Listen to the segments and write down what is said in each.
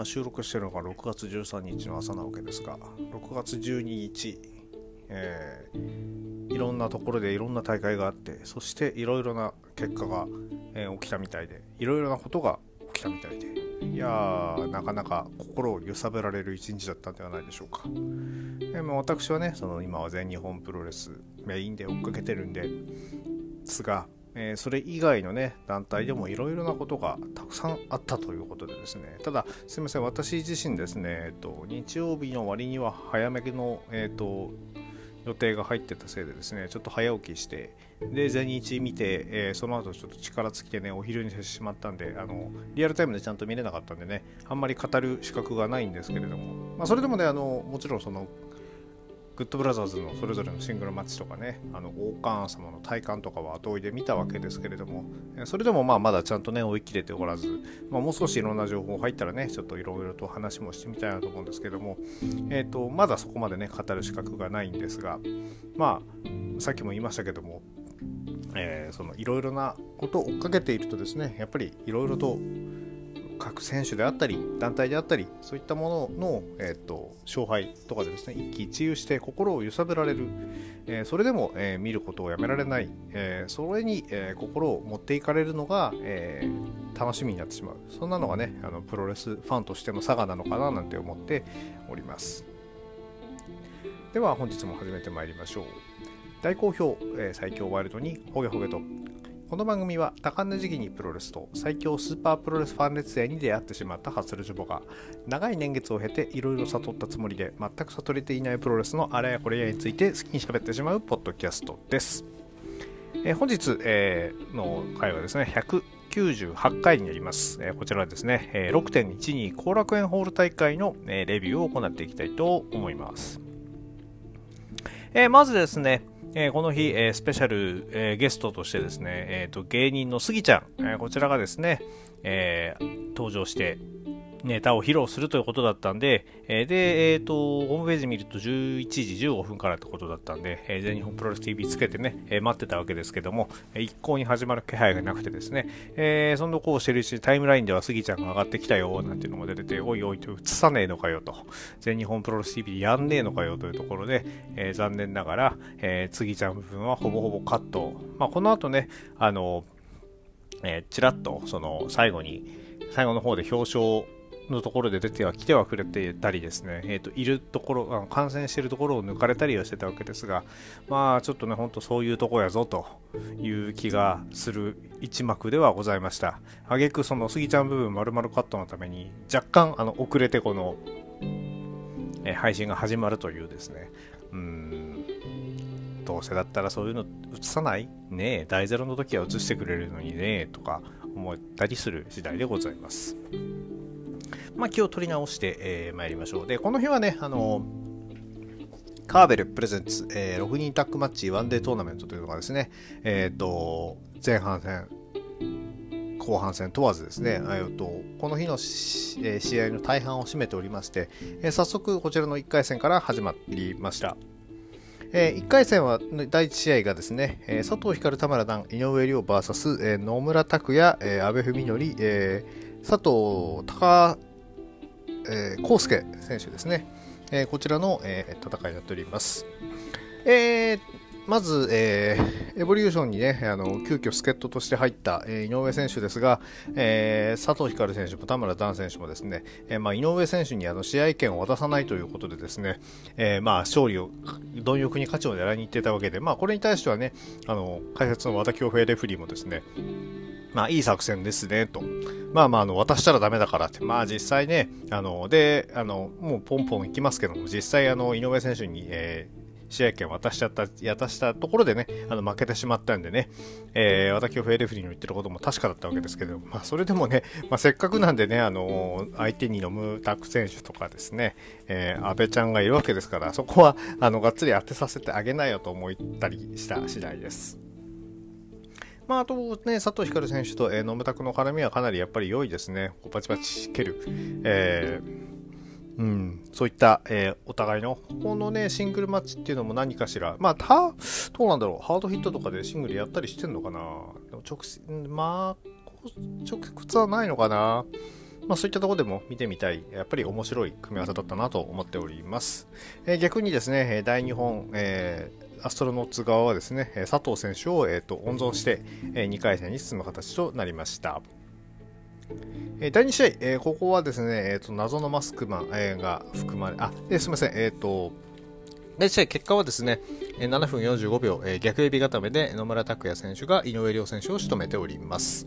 今収録してるのが6月13日の朝なわけですが6月12日、えー、いろんなところでいろんな大会があってそしていろいろな結果が、えー、起きたみたいでいろいろなことが起きたみたいでいやーなかなか心を揺さぶられる一日だったんではないでしょうか、えー、まあ、私はねその今は全日本プロレスメインで追っかけてるんですがえー、それ以外のね団体でもいろいろなことがたくさんあったということでですね。ただすいません私自身ですね、えっと、日曜日の割には早めの、えっと、予定が入ってたせいでですねちょっと早起きしてで全日見て、えー、その後ちょっと力尽きてねお昼にしてしまったんであのリアルタイムでちゃんと見れなかったんでねあんまり語る資格がないんですけれども、まあ、それでもねあのもちろんそのグッドブラザーズのそれぞれのシングルマッチとかね、あの王冠様の体感とかは後追いで見たわけですけれども、それでもまあまだちゃんとね、追い切れておらず、まあ、もう少しいろんな情報入ったらね、ちょっといろいろと話もしてみたいなと思うんですけども、えっ、ー、と、まだそこまでね、語る資格がないんですが、まあ、さっきも言いましたけども、えー、そのいろいろなことを追っかけているとですね、やっぱりいろいろと各選手であったり団体であったりそういったものの、えーと、勝敗とかでですね一喜一憂して心を揺さぶられる、えー、それでも、えー、見ることをやめられない、えー、それに、え心を持っていかれるのが、え楽しみになってしまう。そんなのがねあのプロレスファンとしての差がなのかななんて思っております。では本日も始めてまいりましょう。大好評、え最強ワイルドにホゲホゲとこの番組は多感な時期にプロレスと最強スーパープロレスファン列勢に出会ってしまったハッスルジョボが長い年月を経ていろいろ悟ったつもりで全く悟れていないプロレスのあれやこれやについて好きに喋ってしまうポッドキャストです。えー、本日、えー、の回はですね、198回になります。えー、こちらはですね、え、6.12後楽園ホール大会の、え、レビューを行っていきたいと思います。え、まずですね、えー、この日、えー、スペシャル、えー、ゲストとしてですね、えーと、芸人のスギちゃん、えこちらがですね、え登場してネタを披露するということだったんで、えで、えっ、と、ホームページ見ると11時15分からってことだったんで、え全日本プロレス TV つけてね、え待ってたわけですけども、一向に始まる気配がなくてですね、えそんなこうしてるうちにタイムラインではスギちゃんが上がってきたよ、なんていうのも出てて、おいおいと映さねえのかよと、全日本プロレス TV やんねえのかよというところで、え残念ながら、えー、スギちゃん部分はほぼほぼカット。まあ、この後ね、あの、えー、ちらっと、その、最後に、最後の方で表彰のところで出ては来てはくれてたりですね、えーと、いるところあの、感染しているところを抜かれたりはしてたわけですが、まあちょっとね、ほんとそういうとこやぞという気がする一幕ではございました。あげくそのスギちゃん部分丸々カットのために若干あの遅れてこの、え、配信が始まるというですね、うん、どうせだったらそういうの映さない？ねえ、大ゼロの時は映してくれるのにねえ。とか思ったりする次第でございます。まあ、気を取り直して、えー、参りましょう。で、この日はね、あのカーベルプレゼンツ、えー、6人タッグマッチワンデートーナメントというのがですね、えっ、ー、と、前半戦、後半戦問わずですね、えー、とこの日の、えー、試合の大半を占めておりまして、えー、早速こちらの1回戦から始まりました。えー、1回戦は第1試合がですね、えー、佐藤光田村段井上涼 VS、えー、野村拓也、えー、阿部文則、えー、佐藤高えー、康介選手ですね、えー、こちらの、えー、戦いになっております。えー、まず、えー、エボリューションにね、あの急遽助っ人として入った、えー、井上選手ですが、えー、佐藤光選手も田村段選手もですね、えーまあ、井上選手にあの試合権を渡さないということでですね、えーまあ、勝利を、貪欲に勝ちを狙いに行っていたわけで、まあ、これに対してはね、あの解説の和田恭平レフリーもですね、まあいい作戦ですね、と。まあまあ、あの、渡したらダメだからって。まあ実際ね、あの、で、あの、もうポンポンいきますけども、実際あの、井上選手に、えー、試合権渡しちゃった、渡したところでね、あの負けてしまったんでね、えー、私をフェイレフリーの言ってることも確かだったわけですけど、まあそれでもね、まあせっかくなんでね、あの相手に飲むタク選手とかですね、えー、安倍ちゃんがいるわけですから、そこは、あの、がっつり当てさせてあげないよと思ったりした次第です。まあ、あとね、佐藤光選手と、えー、野村拓の絡みはかなりやっぱり良いですね。こうバチバチ蹴る。えー、うん、そういった、えー、お互いの、このね、シングルマッチっていうのも何かしら、まあ、た、どうなんだろう、ハードヒットとかでシングルやったりしてんのかな直、まあ、直接はないのかなまあ、そういったとこでも見てみたい、やっぱり面白い組み合わせだったなと思っております。えー、逆にですね、大日本、えー、アストロノッツ側はですね、佐藤選手を、えーと、温存して、え2回戦に進む形となりました。え第2試合、えここはですね、えーと、謎のマスクマン、えが含まれ、あ、えすみません、えっ、と、第1試合、結果はですね、7分45秒、え逆エビ固めで野村拓也選手が井上亮選手を仕留めております。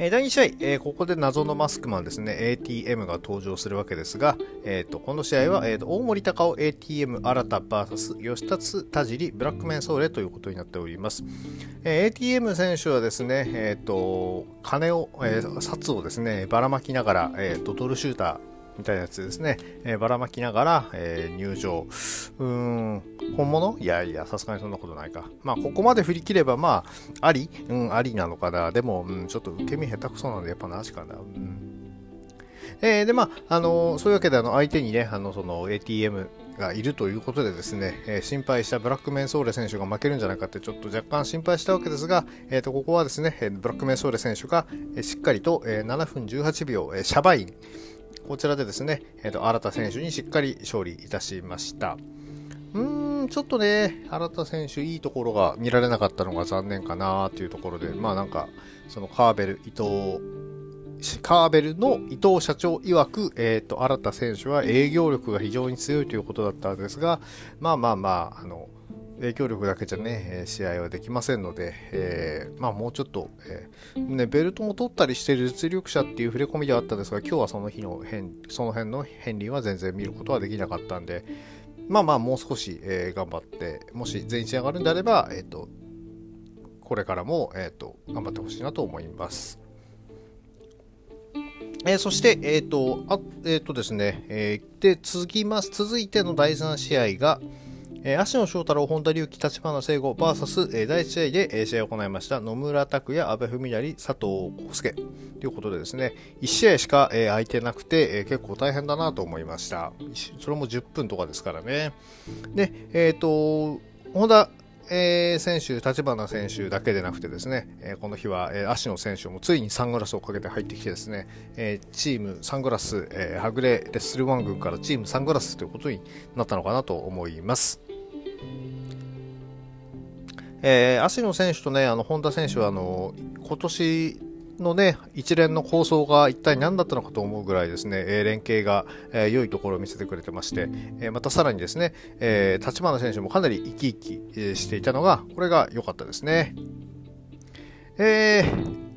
え第2試合、えー、ここで謎のマスクマンですね、ATM が登場するわけですが、えーと、この試合は、えーと、大森高尾 ATM 新た VS 吉達田尻ブラックメンソーレということになっております。えー、ATM 選手はですね、えーと、金を、えー、札をですね、ばらまきながら、えー、とドルシューター、みたいなやつですね、えー、ばらまきながら、えー、入場。うーん、本物？いやいや、さすがにそんなことないか。まあ、ここまで振り切れば、まあ、あり？うん、ありなのかな。でも、うん、ちょっと受け身下手くそなんで、やっぱなしかな。うんえー、で、まあ、あのー、そういうわけで、あの、相手にね、あの、その ATM がいるということでですね、えー、心配したブラックメンソーレ選手が負けるんじゃないかってちょっと若干心配したわけですが、えー、とここはですね、ブラックメンソーレ選手が、しっかりと、え7分18秒、えシャバイン、こちらでですね、えーと、新田選手にしっかり勝利いたしました。うーん、ちょっとね、新田選手、いいところが見られなかったのが残念かなというところで、まあなんか、そのカーベル、伊藤、カーベルの伊藤社長曰く、えっ、ー、と、新田選手は営業力が非常に強いということだったんですが、まあまあまあ、あの、影響力だけじゃね、試合はできませんので、えー、まあもうちょっと、えー、ね、ベルトも取ったりしている実力者っていう触れ込みではあったんですが、今日はその日の変、その辺の片鱗は全然見ることはできなかったんで、まあまあもう少し、えー、頑張って、もし全員仕上がるんであれば、えっ、と、これからも、えっ、と、頑張ってほしいなと思います。えー、そして、えっ、と、あ、えっ、とですね、えー、で、続きます。続いての第3試合が、えー、芦野翔太郎、本田隆起、立花聖吾 VS、えー、第1試合で、えー、試合を行いました野村拓也、阿部文成、佐藤康介ということでですね、1試合しか、えー、空いてなくて、えー、結構大変だなと思いました。それも10分とかですからね。で、えっ、ー、と、本田えー、選手、立花選手だけでなくてですね、えー、この日は、えー、足の選手もついにサングラスをかけて入ってきてですね、えー、チームサングラス、えー、はぐれレッスルワン軍からチームサングラスということになったのかなと思います。えー、芦野選手とね、あの本田選手はあの今年のね、一連の構想が一体何だったのかと思うぐらいですね、えー、連携が、えー、良いところを見せてくれてまして、えー、またさらにですね、えー、立花選手もかなり生き生きしていたのが、これが良かったですね。えー、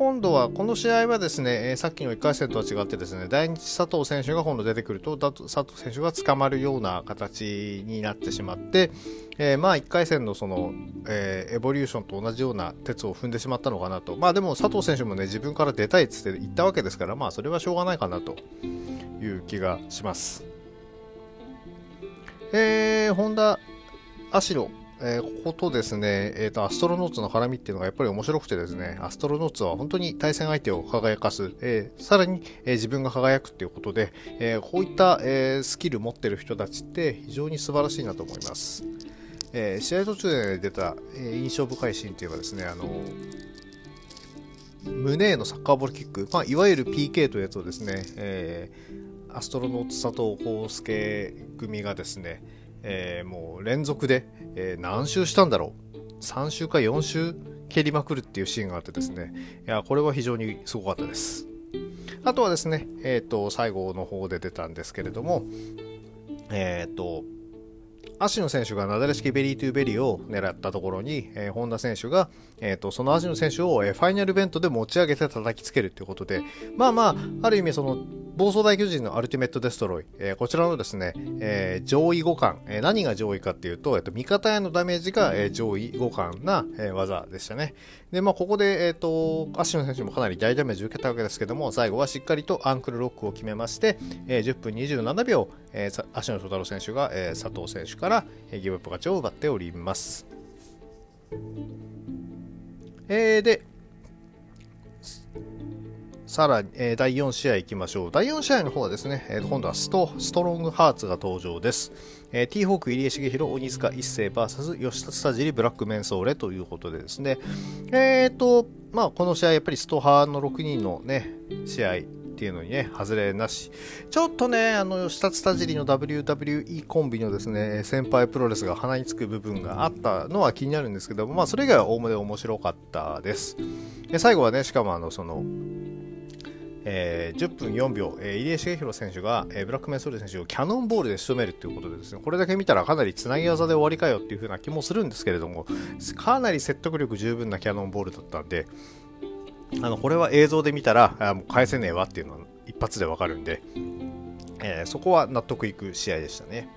今度はこの試合はですね、えー、さっきの1回戦とは違ってですね、第2佐藤選手が今度出てくると、佐藤選手が捕まるような形になってしまって、えー、まあ1回戦のその、えー、エボリューションと同じような鉄を踏んでしまったのかなと。まあでも佐藤選手もね、自分から出たいっつって言ったわけですから、まあそれはしょうがないかなという気がします。えー、ホンダ、アシロ、えー、こことですね、えーと、アストロノーツの絡みっていうのがやっぱり面白くてですね、アストロノーツは本当に対戦相手を輝かす、えー、さらに、えー、自分が輝くっていうことで、え、こういった、え、スキル持ってる人たちって非常に素晴らしいなと思います。え、試合途中で出た、え、印象深いシーンというのはですね、あの胸へのサッカーボールキック、まあ、いわゆる PK というやつをですね、えー、アストロノーツ佐藤康介組がですね、えー、もう連続で、えー、何周したんだろう？3周か4周蹴りまくるっていうシーンがあってですね。いやこれは非常にすごかったです。あとはですねえっ、ー、と最後の方で出たんですけれどもえっ、と芦野選手がなだれ式 belly to belly を狙ったところに、えー、本田選手が、えーと、その芦野選手を、えー、ファイナルベントで持ち上げて叩きつけるということで、まあまあ、ある意味その暴走大巨人のアルティメットデストロイ、えー、こちらのですね、えー、上位互換、えー、何が上位かっていうと、えーと、味方へのダメージが、えー、上位互換な、えー、技でしたね。で、まあ、ここで、えっ、ー、と、芦野選手もかなり大ダメージ受けたわけですけども、最後はしっかりとアンクルロックを決めまして、えー、10分27秒、えー、芦野翔太郎選手が、えー、佐藤選手から、えー、ギブアップ勝ちを奪っております。えー、で、さらに、えー、第4試合いきましょう。第4試合の方はですね、えー、今度はストストロングハーツが登場です。えー、T ホーク入江茂弘、鬼塚一世 VS 吉田スタジリブラックメンソーレということでですね、え、ー、と、まあ、この試合、やっぱりストハーの6人のね、試合っていうのにね、外れなし。ちょっとね、あの、吉田スタジリの WWE コンビのですね、先輩プロレスが鼻につく部分があったのは気になるんですけども、まあ、それ以外はおおむね面白かったです。で最後はね、しかもあの、その、えー、10分4秒、えー、入江茂弘選手が、えー、ブラックメンソール選手をキャノンボールで仕留めるということでですね、これだけ見たらかなりつなぎ技で終わりかよっていう風な気もするんですけれども、かなり説得力十分なキャノンボールだったんで、あのこれは映像で見たらあもう返せねえわっていうのは一発でわかるんで、えー、そこは納得いく試合でしたね。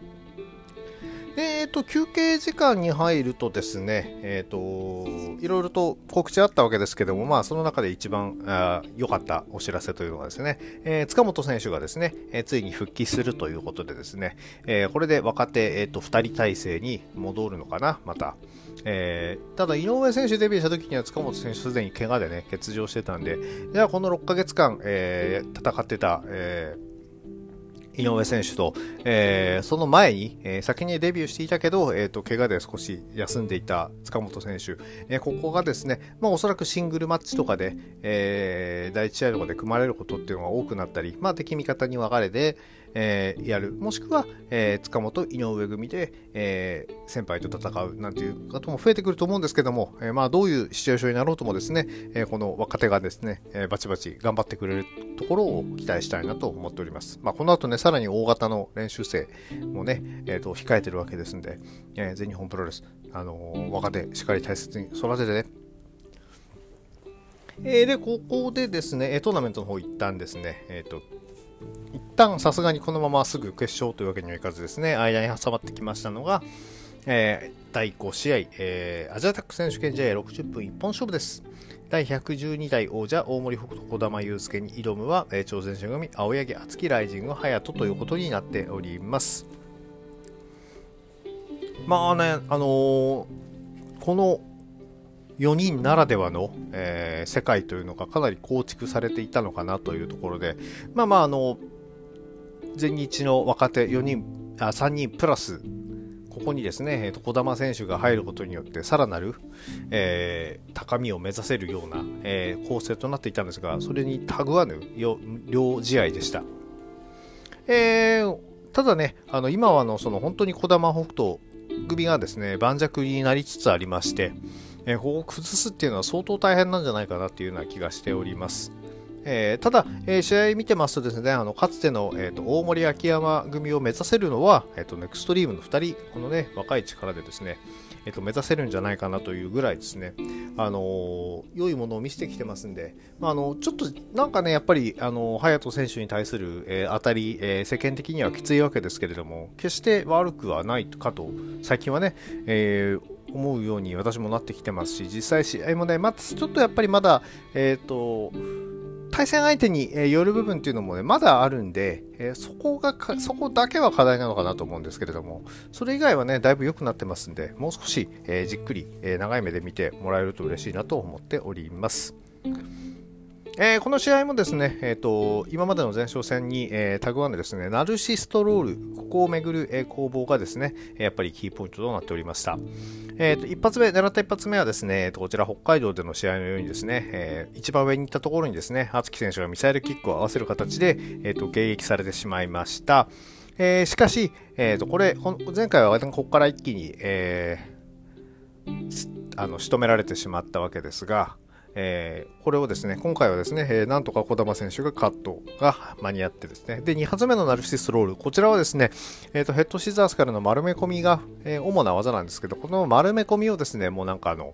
えーと、休憩時間に入るとですね、えーと、いろいろと告知あったわけですけども、まあ、その中で一番良かったお知らせというのがですね、えー、塚本選手がですね、えー、ついに復帰するということでですね、えー、これで若手、えーと、2人体制に戻るのかな、また。えー、ただ、井上選手デビューした時には塚本選手すでに怪我でね、欠場してたんで、じゃあこの6ヶ月間、えー、戦ってた、えー井上選手と、えー、その前に、えー、先にデビューしていたけど、えーと、怪我で少し休んでいた塚本選手、えー、ここがですね、まあ、おそらくシングルマッチとかで、えー、第1試合とかで組まれることっていうのが多くなったり、まあ、敵味方に分かれて、えー、やる。もしくは、えー、塚本、井上組で、えー、先輩と戦うなんていう方も増えてくると思うんですけども、えー、まあどういうシチュエーションになろうともですね、えー、この若手がですね、えー、バチバチ頑張ってくれるところを期待したいなと思っております。まあこの後ね、さらに大型の練習生もね、えー、と控えてるわけですんで、えー、全日本プロレス、あの、若手しっかり大切に育ててね、えー、で、ここでですね、トーナメントの方行ったんですね、えっ、ー、と、一旦さすがにこのまますぐ決勝というわけにはいかずですね、間に挟まってきましたのが、えー、第5試合、えー、アジアタック選手権試合60分一本勝負です。第112代王者大森北斗児玉悠介に挑むは、えー、挑戦者組青柳敦樹ライジング隼人ということになっております。まあね、あのー、この4人ならではの、えー、世界というのがかなり構築されていたのかなというところで、まあまあ、あの、全日の若手4人、あ3人プラス、ここにですね、えーと、小玉選手が入ることによって、さらなる、えー、高みを目指せるような、えー、構成となっていたんですが、それにたぐわぬ両試合でした。えー、ただね、あの今はのその本当に小玉北斗組がですね、盤石になりつつありまして、え、ここを崩すっていうのは相当大変なんじゃないかなっていうような気がしております。えー、ただ、えー、試合見てますとですね、あのかつての、えーと、大森秋山組を目指せるのは、えーと、ネクストリームの2人、このね、若い力でですね、えーと、目指せるんじゃないかなというぐらいですね、あの、良いものを見せてきてますんで、まあ、あのちょっとなんかね、やっぱり、あの隼人選手に対する、え、当たり、え、世間的にはきついわけですけれども、決して悪くはないかと、最近はね、えー思うように私もなってきてますし、実際試合もね、まちょっとやっぱりまだ、えっ、ー、と、対戦相手に、よる部分っていうのもね、まだあるんで、え、そこがそこだけは課題なのかなと思うんですけれども、それ以外はね、だいぶ良くなってますんで、もう少し、え、じっくり、え長い目で見てもらえると嬉しいなと思っております。えー、この試合もですね、えーと、今までの前哨戦に、えー、タグワンでですね、ナルシストロール、ここをめぐる、えー、攻防がですね、やっぱりキーポイントとなっておりました。えーと、一発目、狙った一発目はですね、えーと、こちら北海道での試合のようにですね、えー、一番上に行ったところにですね、敦樹選手がミサイルキックを合わせる形で、えーと、迎撃されてしまいました。えー、しかし、えー、とこれ、前回はここから一気に、えー、あの仕留められてしまったわけですが、えー、これをですね、今回はですね、えー、なんとか児玉選手がカットが間に合ってですね、で、2発目のナルシスロール、こちらはですね、え、ー、と、ヘッドシザースからの丸め込みが、えー、主な技なんですけど、この丸め込みをですね、もうなんかあの、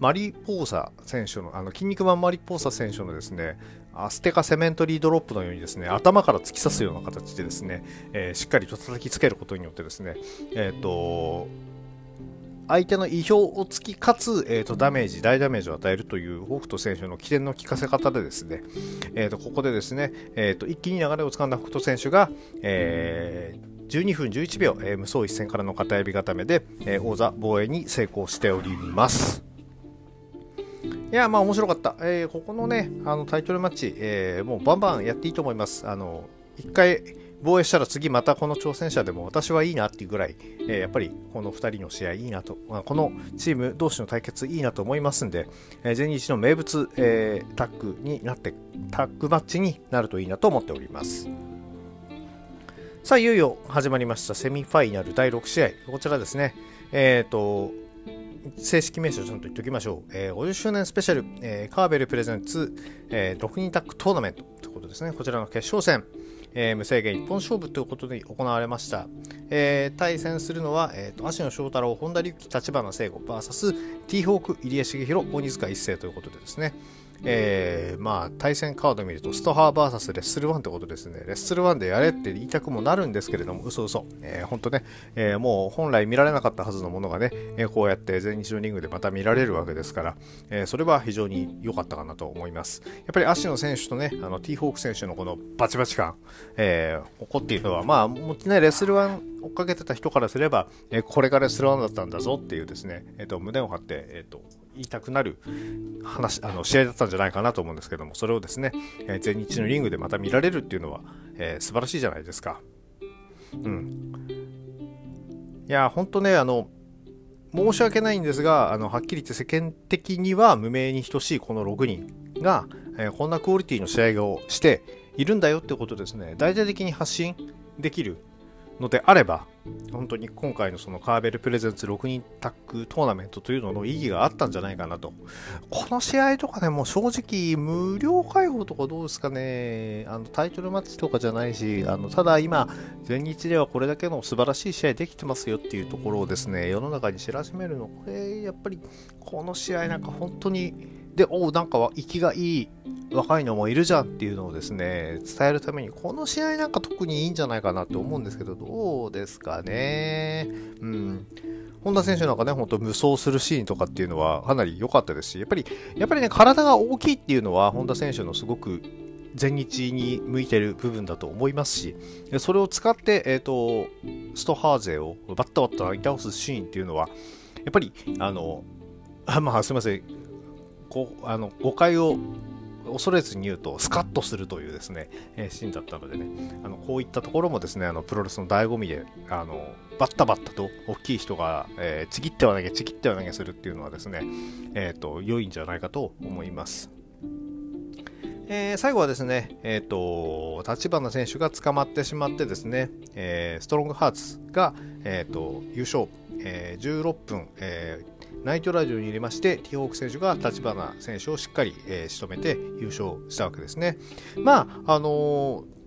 マリポーサ選手の、あの、筋肉マンマリポーサ選手のですね、アステカセメントリードロップのようにですね、頭から突き刺すような形でですね、えー、しっかりと叩きつけることによってですね、えっ、ー、と、相手の意表を突き、かつ、えーと、ダメージ、大ダメージを与えるという北斗選手の起点の効かせ方でですね、えーと、ここでですね、えーと、一気に流れをつかんだ北斗選手が、えー、12分11秒、えー、無双一戦からの片指固めで、えー、王座防衛に成功しております。いや、まあ面白かった。えー、ここのね、あのタイトルマッチ、えー、もうバンバンやっていいと思います。あの、一回防衛したら次またこの挑戦者でも私はいいなっていうぐらい、えー、やっぱりこの2人の試合いいなと、まあ、このチーム同士の対決いいなと思いますんで、えー、全日の名物、えー、タッグになって、タッグマッチになるといいなと思っております。さあ、いよいよ始まりましたセミファイナル第6試合。こちらですね。えっ、ー、と、正式名称ちゃんと言っておきましょう。えー、50周年スペシャル、えー、カーベルプレゼンツ、えー、6人タッグトーナメントということですね。こちらの決勝戦、えー、無制限一本勝負ということで行われました。えー、対戦するのは、えーと、足野翔太郎、本田隆起、立花聖吾 VS ティーホーク、入江茂弘、鬼塚一世ということでですね。えー、まあ、対戦カード見ると、ストハー VS レッスル1ってことですね。レッスル1でやれって言いたくもなるんですけれども、嘘嘘。えー、ほんとね、えー、もう本来見られなかったはずのものがね、えー、こうやって全日のリングでまた見られるわけですから、えー、それは非常に良かったかなと思います。やっぱり足の選手とね、あの、ティーホーク選手のこのバチバチ感、えー、ここっていうのは、まあ、もちね、レッスル1追っかけてた人からすれば、えー、これがレッスル1だったんだぞっていうですね、えっ、と、胸を張って、えっ、と、いたくなる話、あの、試合だったんじゃないかなと思うんですけども、それをですね、えー、全日のリングでまた見られるっていうのは、えー、素晴らしいじゃないですか。うん。いや、ほんとね、あの、申し訳ないんですが、あの、はっきり言って世間的には無名に等しいこの6人が、えー、こんなクオリティの試合をしているんだよってことですね、大々的に発信できるのであれば、本当に今回のそのカーベルプレゼンツ6人タッグトーナメントというのの意義があったんじゃないかなと。この試合とかね、もう正直無料開放とかどうですかね、あのタイトルマッチとかじゃないし、あのただ今、全日ではこれだけの素晴らしい試合できてますよっていうところをですね、世の中に知らしめるの、これやっぱりこの試合なんか本当にで、おう、なんか息がいい若いのもいるじゃんっていうのをですね、伝えるために、この試合なんか特にいいんじゃないかなって思うんですけど、どうですかね。うん。本田選手なんかね、ほんと無双するシーンとかっていうのはかなり良かったですし、やっぱり、やっぱりね、体が大きいっていうのは、本田選手のすごく全日に向いてる部分だと思いますし、それを使って、えっ、ー、と、ストハーゼをバッタバッタ投げ倒すシーンっていうのは、やっぱり、あの、あ まあ、すみません。こあの誤解を恐れずに言うとスカッとするというですね、えー、シーンだったのでねあのこういったところもですねあのプロレスの醍醐味であのバッタバッタと大きい人が、えー、ちぎっては投げちぎっては投げするっていうのはですね、えーと、良いんじゃないかと思います。えー、最後はですね、えっ、ー、と、立花選手が捕まってしまってですね、えー、ストロングハーツが、えっ、と、優勝、え16分、えナイトラジオに入れまして、ティーホーク選手が立花選手をしっかり、えー、仕留めて優勝したわけですね。まあ、あのー、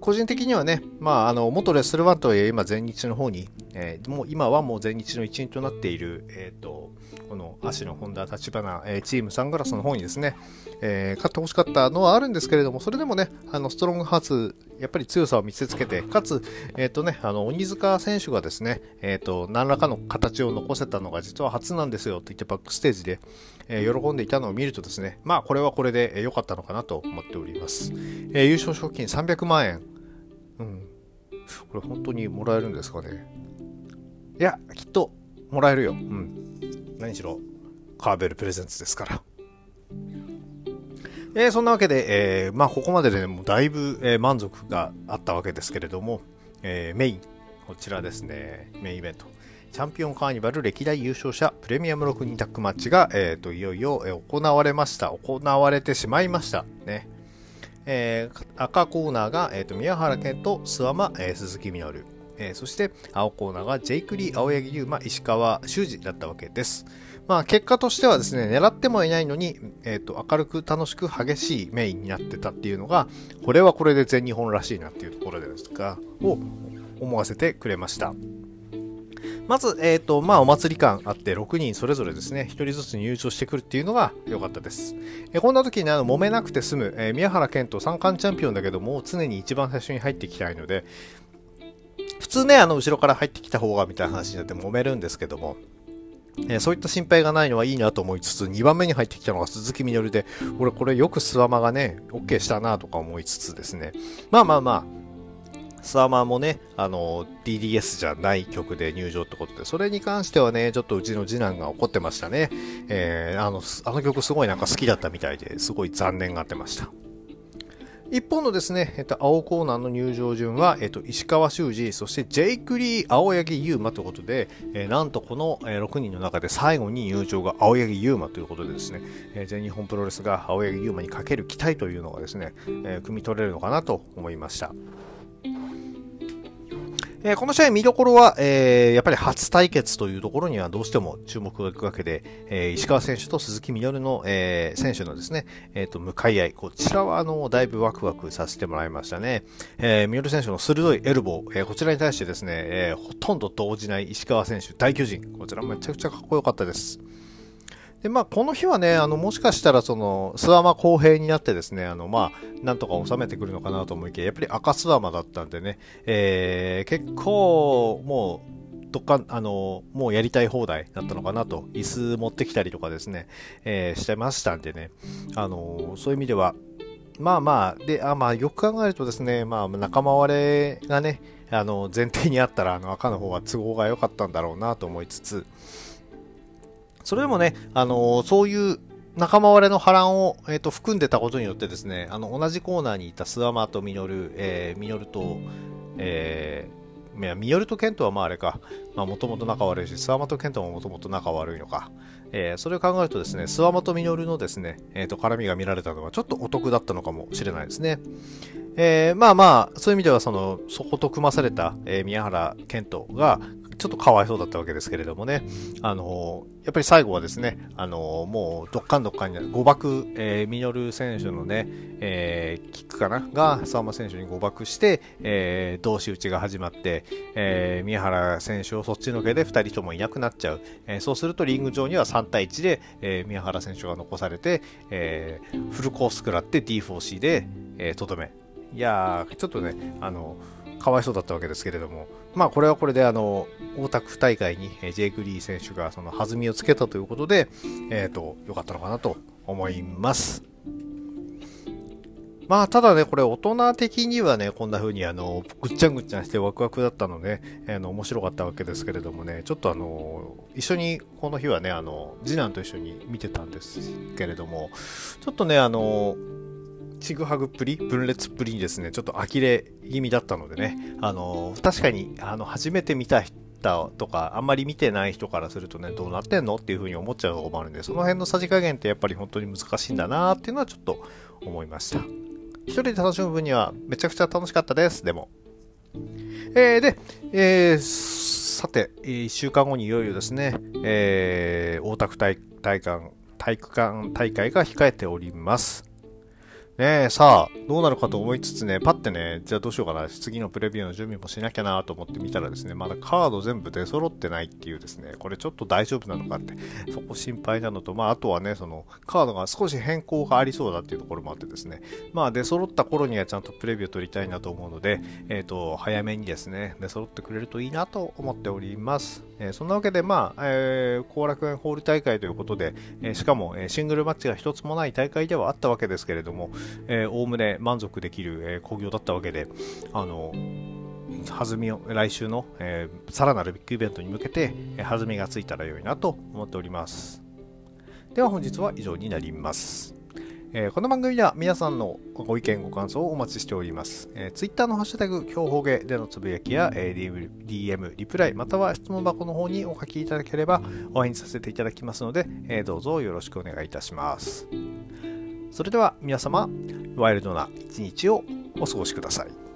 個人的にはね、まあ、あの元レッスル1とはいえ今全日の方に、えー、もう今はもう全日の一員となっている、えーと、この足の本田立花、えー、チームサングラスの方にですね、えー、勝ってほしかったのはあるんですけれどもそれでもねあのストロングハーツやっぱり強さを見せつけて、かつ、えっ、ー、とね、あの、鬼塚選手がですね、えっ、ー、と、何らかの形を残せたのが実は初なんですよと言ってバックステージで、えー、喜んでいたのを見るとですね、まあ、これはこれで良かったのかなと思っております。え優勝賞金300万円。うん。これ本当にもらえるんですかね。いや、きっともらえるよ。うん。何しろ、カーベルプレゼンツですから。えー、そんなわけで、えー、まあ、ここまでで、ね、もうだいぶ、えー、満足があったわけですけれども、えメイン、こちらですね、メインイベント。チャンピオンカーニバル歴代優勝者プレミアム6人タッグマッチが、えーと、いよいよ、え行われました。行われてしまいました。ね。えー、赤コーナーが、えーと、宮原健と諏訪間、えー、鈴木みのる。えー、そして青コーナーがジェイクリー、青柳優馬、石川修司だったわけです。まあ結果としてはですね、狙ってもいないのに、えっ、ー、と、明るく楽しく激しいメインになってたっていうのが、これはこれで全日本らしいなっていうところですが、を思わせてくれました。まず、えっ、ー、と、まあ、お祭り感あって、6人それぞれですね、1人ずつ入場してくるっていうのが良かったです。えー、こんな時にあの揉めなくて済む、え、宮原健人三冠チャンピオンだけども、常に一番最初に入っていきたいので、普通ね、あの、後ろから入ってきた方がみたいな話になって揉めるんですけども、えそういった心配がないのはいいなと思いつつ、2番目に入ってきたのが鈴木みのるで、俺これよくスワマがね、OK したなとか思いつつですね。まあまあまあ、スワマもね、あの、DDS じゃない曲で入場ってことで、それに関してはね、ちょっとうちの次男が怒ってましたね。えー、あの、あの曲すごいなんか好きだったみたいで、すごい残念がってました。一方のですね、えっと、青コーナーの入場順は、えっと、石川修司、そしてジェイクリー、青柳優馬ということで、えー、なんとこの、えー、6人の中で最後に入場が青柳優馬ということでですね、えー、全日本プロレスが青柳優馬にかける期待というのがですね、えー、汲み取れるのかなと思いました。えー、この試合見どころは、えー、やっぱり初対決というところにはどうしても注目がいくわけで、えー、石川選手と鈴木みのるの、え選手のですね、えっ、と、向かい合い、こちらはあの、だいぶワクワクさせてもらいましたね。えみのる選手の鋭いエルボー、えこちらに対してですね、えほとんど動じない石川選手、大巨人、こちらめちゃくちゃかっこよかったです。で、まあ、この日はね、あの、もしかしたら、その、スワマ公平になってですね、あの、まあ、なんとか収めてくるのかなと思いきや、やっぱり赤スワマだったんでね、えー、結構、もう、どっか、あの、もうやりたい放題だったのかなと、椅子持ってきたりとかですね、えー、してましたんでね、あの、そういう意味では、まあまあ、で、あまあ、よく考えるとですね、まあ、仲間割れがね、あの、前提にあったら、あの、赤の方が都合が良かったんだろうなと思いつつ、それでもね、あのー、そういう仲間割れの波乱を、えーと、含んでたことによってですね、あの同じコーナーにいたスワマとミノル、えー、ミノルと、えー、ミノルとケントはまああれか、まあもともと仲悪いし、スワマとケントももともと仲悪いのか、えー、それを考えるとですね、スワマとミノルのですね、えーと、絡みが見られたのはちょっとお得だったのかもしれないですね。えー、まあまあ、そういう意味では、その、そこと組まされた、えー、宮原健人が、ちょっとかわいそうだったわけですけれどもね、あのやっぱり最後はですね、あのもうどっかんどっかんに誤爆、えー、ミノル選手のね、えー、キックかな？が相馬選手に誤爆して、えー、同士打ちが始まって、えー、宮原選手をそっちのけで2人ともいなくなっちゃう、えー、そうするとリング上には3対1で、えー、宮原選手が残されて、えー、フルコース食らって D4C でとど、め。いやーちょっとねあのかわいそうだったわけですけれども、まあ、これはこれであの大田区大会にジェイク・リー選手がその弾みをつけたということで、えーと、良かったのかなと思います。まあ、ただね、これ大人的にはね、こんな風にあの、ぐっちゃんぐっちゃんしてワクワクだったので、あの、面白かったわけですけれどもね、ちょっとあの、一緒にこの日はね、あの、次男と一緒に見てたんですけれども、ちょっとね、あの、ちぐはぐっぷり、分裂っぷりにですね、ちょっと呆れ気味だったのでね、あの確かに、あの、初めて見た人とか、あんまり見てない人からするとね、どうなってんのっていうふうに思っちゃうとこもあるんで、その辺のさじ加減ってやっぱり本当に難しいんだなっていうのはちょっと思いました。一人で楽しむ分にはめちゃくちゃ楽しかったです、でも。えー、で、えー、さて、1週間後にいよいよですね、えー、大田区体体館体育館大会が控えております。ねえ、さあ、どうなるかと思いつつね、パッてね、じゃあどうしようかな、次のプレビューの準備もしなきゃなと思ってみたらですね、まだカード全部出揃ってないっていうですね、これちょっと大丈夫なのかって、そこ心配なのと、まあ、あとはね、その、カードが少し変更がありそうだっていうところもあってですね、まあ、出揃った頃にはちゃんとプレビュー取りたいなと思うので、えっ、ー、と、早めにですね、出揃ってくれるといいなと思っております。えー、そんなわけで、まあ、えー、後楽園ホール大会ということで、えー、しかも、えシングルマッチが一つもない大会ではあったわけですけれども、おおむね満足できる、えー、興行だったわけで、あの、弾みを、来週の、えー、さらなるビッグイベントに向けて、え、弾みがついたら良いなと思っております。では本日は以上になります。えー、この番組では皆さんのご意見、ご感想をお待ちしております。えー、Twitter のハッシュタグ、今日ほげでのつぶやきや、えー、DM, リプライ、または質問箱の方にお書きいただければお返事させていただきますので、えー、どうぞよろしくお願いいたします。それでは皆様、ワイルドな一日をお過ごしください。